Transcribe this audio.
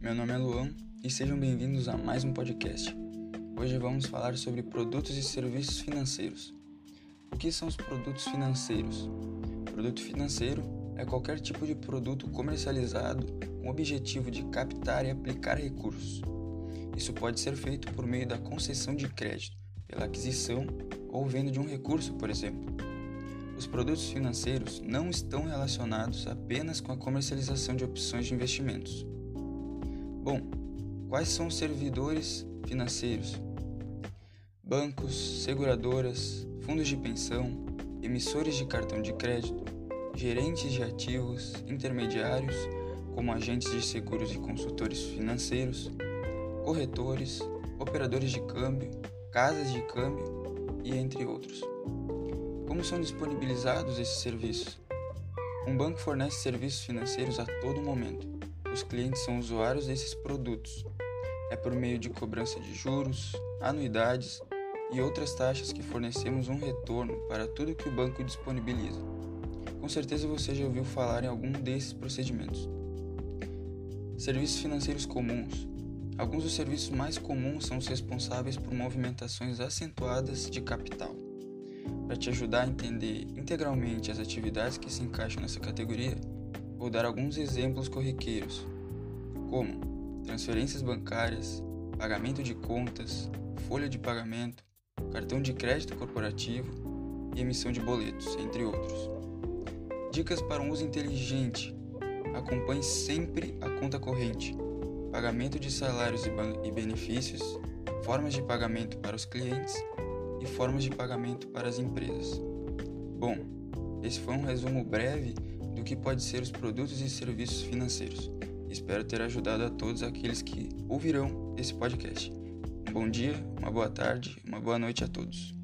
Meu nome é Luan e sejam bem-vindos a mais um podcast. Hoje vamos falar sobre produtos e serviços financeiros. O que são os produtos financeiros? Produto financeiro é qualquer tipo de produto comercializado com o objetivo de captar e aplicar recursos. Isso pode ser feito por meio da concessão de crédito, pela aquisição ou venda de um recurso, por exemplo. Os produtos financeiros não estão relacionados apenas com a comercialização de opções de investimentos. Bom, quais são os servidores financeiros? Bancos, seguradoras, fundos de pensão, emissores de cartão de crédito, gerentes de ativos, intermediários, como agentes de seguros e consultores financeiros, corretores, operadores de câmbio, casas de câmbio e entre outros. Como são disponibilizados esses serviços? Um banco fornece serviços financeiros a todo momento. Os clientes são usuários desses produtos. É por meio de cobrança de juros, anuidades e outras taxas que fornecemos um retorno para tudo que o banco disponibiliza. Com certeza você já ouviu falar em algum desses procedimentos. Serviços financeiros comuns. Alguns dos serviços mais comuns são os responsáveis por movimentações acentuadas de capital para te ajudar a entender integralmente as atividades que se encaixam nessa categoria, vou dar alguns exemplos corriqueiros, como transferências bancárias, pagamento de contas, folha de pagamento, cartão de crédito corporativo e emissão de boletos, entre outros. Dicas para um uso inteligente: acompanhe sempre a conta corrente, pagamento de salários e benefícios, formas de pagamento para os clientes e formas de pagamento para as empresas. Bom, esse foi um resumo breve do que pode ser os produtos e serviços financeiros. Espero ter ajudado a todos aqueles que ouvirão esse podcast. Um bom dia, uma boa tarde, uma boa noite a todos.